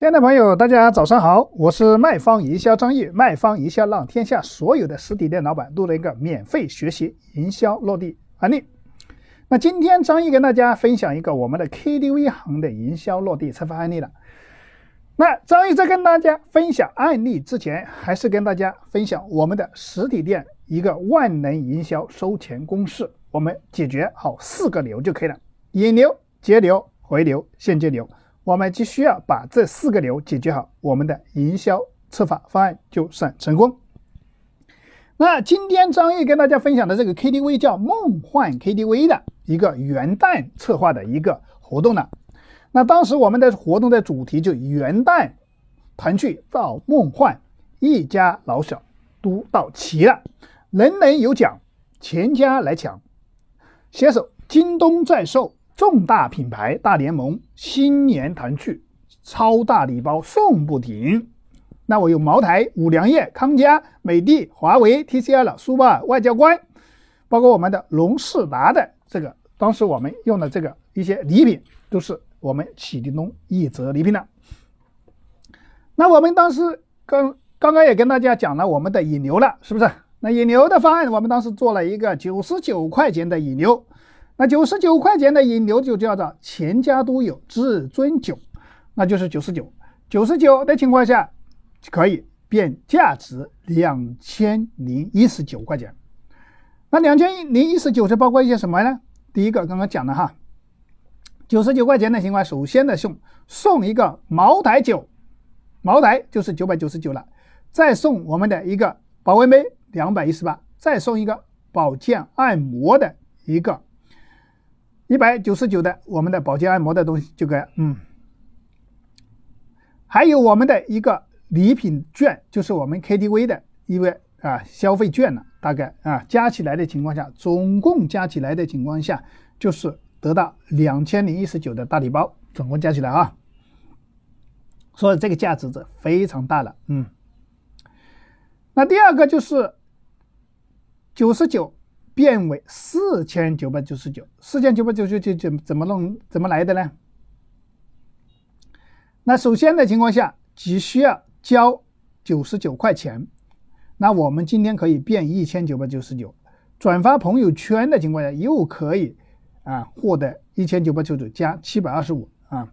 亲爱的朋友，大家早上好，我是卖方营销张毅。卖方营销让天下所有的实体店老板录了一个免费学习营销落地案例。那今天张毅跟大家分享一个我们的 KTV 行的营销落地策划案例了。那张毅在跟大家分享案例之前，还是跟大家分享我们的实体店一个万能营销收钱公式，我们解决好四个流就可以了：引流、节流、回流、现金流。我们只需要把这四个流解决好，我们的营销策划方案就算成功。那今天张毅跟大家分享的这个 KTV 叫梦幻 KTV 的一个元旦策划的一个活动呢。那当时我们的活动的主题就元旦团聚到梦幻，一家老小都到齐了，人人有奖，全家来抢，携手京东在售。重大品牌大联盟，新年团聚，超大礼包送不停。那我有茅台、五粮液、康佳、美的、华为、TCL、苏泊尔、外交官，包括我们的龙仕达的这个，当时我们用的这个一些礼品，都是我们启迪东一折礼品的。那我们当时刚刚刚也跟大家讲了我们的引流了，是不是？那引流的方案，我们当时做了一个九十九块钱的引流。那九十九块钱的引流就叫做全家都有至尊酒，那就是九十九，九十九的情况下可以变价值两千零一十九块钱。那两千零一十九是包括一些什么呢？第一个刚刚讲了哈，九十九块钱的情况，首先的送送一个茅台酒，茅台就是九百九十九了，再送我们的一个保温杯两百一十八，再送一个保健按摩的一个。一百九十九的我们的保健按摩的东西就个嗯，还有我们的一个礼品券，就是我们 KTV 的一个啊消费券呢，大概啊加起来的情况下，总共加起来的情况下，就是得到两千零一十九的大礼包，总共加起来啊，所以这个价值是非常大了，嗯。那第二个就是九十九。变为四千九百九十九，四千九百九十九怎怎么弄？怎么来的呢？那首先的情况下，只需要交九十九块钱，那我们今天可以变一千九百九十九，转发朋友圈的情况下，又可以啊获得一千九百九十九加七百二十五啊。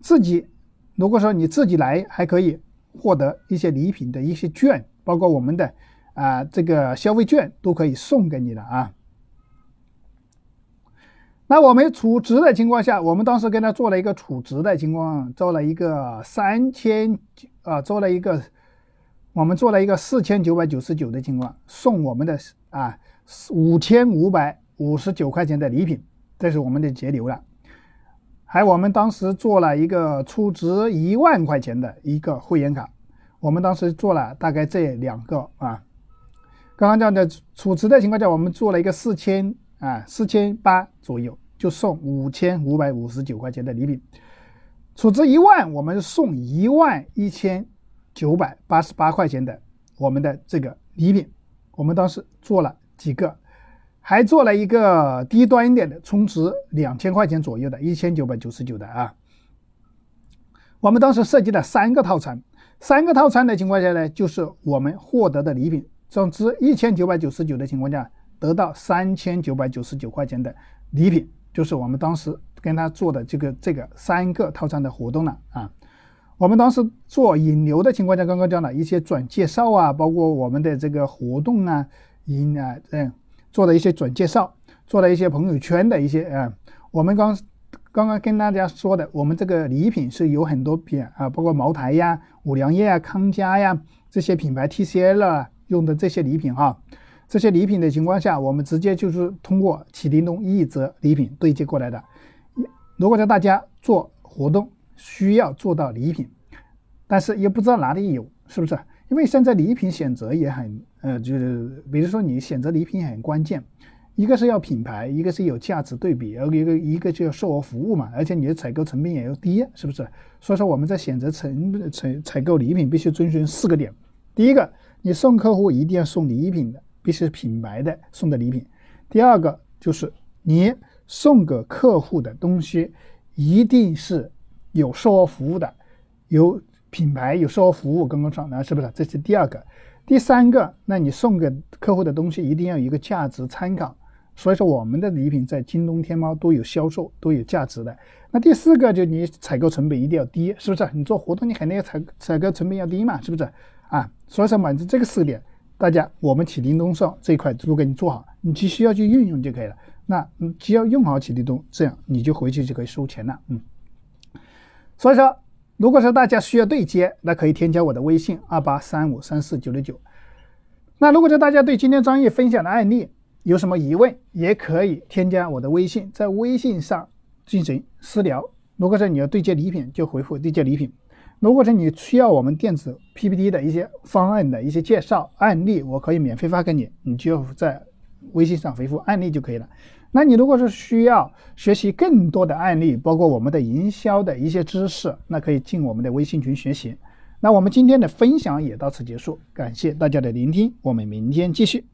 自己如果说你自己来，还可以获得一些礼品的一些券，包括我们的。啊，这个消费券都可以送给你的啊。那我们储值的情况下，我们当时跟他做了一个储值的情况，做了一个三千啊，做了一个我们做了一个四千九百九十九的情况，送我们的啊五千五百五十九块钱的礼品，这是我们的节流了。还我们当时做了一个储值一万块钱的一个会员卡，我们当时做了大概这两个啊。刚刚讲的储值的情况下，我们做了一个四千啊，四千八左右就送五千五百五十九块钱的礼品。储值一万，我们送一万一千九百八十八块钱的我们的这个礼品。我们当时做了几个，还做了一个低端一点的，充值两千块钱左右的，一千九百九十九的啊。我们当时设计了三个套餐，三个套餐的情况下呢，就是我们获得的礼品。总之，一千九百九十九的情况下，得到三千九百九十九块钱的礼品，就是我们当时跟他做的这个这个三个套餐的活动了啊。我们当时做引流的情况下，刚刚讲了一些转介绍啊，包括我们的这个活动啊，引啊，嗯，做了一些转介绍，做了一些朋友圈的一些啊。我们刚刚刚跟大家说的，我们这个礼品是有很多品啊，包括茅台呀、五粮液啊、康佳呀这些品牌 TCL 啊。用的这些礼品哈，这些礼品的情况下，我们直接就是通过启灵东一折礼品对接过来的。如果在大家做活动需要做到礼品，但是也不知道哪里有，是不是？因为现在礼品选择也很，呃，就是比如说你选择礼品很关键，一个是要品牌，一个是有价值对比，而一个一个就要售后服务嘛，而且你的采购成本也要低，是不是？所以说我们在选择成成采购礼品必须遵循四个点，第一个。你送客户一定要送礼品的，必须是品牌的送的礼品。第二个就是你送给客户的东西一定是有售后服务的，有品牌有售后服务跟不上，那是不是？这是第二个。第三个，那你送给客户的东西一定要有一个价值参考。所以说，我们的礼品在京东、天猫都有销售，都有价值的。那第四个，就你采购成本一定要低，是不是？你做活动，你肯定要采采购成本要低嘛，是不是？啊，所以说满足这个四点，大家我们启灵东上这一块都给你做好，你只需要去运用就可以了。那你只要用好启灵东，这样你就回去就可以收钱了。嗯。所以说，如果说大家需要对接，那可以添加我的微信二八三五三四九六九。那如果说大家对今天专业分享的案例，有什么疑问，也可以添加我的微信，在微信上进行私聊。如果说你要对接礼品，就回复对接礼品；如果说你需要我们电子 PPT 的一些方案的一些介绍案例，我可以免费发给你，你就在微信上回复案例就可以了。那你如果是需要学习更多的案例，包括我们的营销的一些知识，那可以进我们的微信群学习。那我们今天的分享也到此结束，感谢大家的聆听，我们明天继续。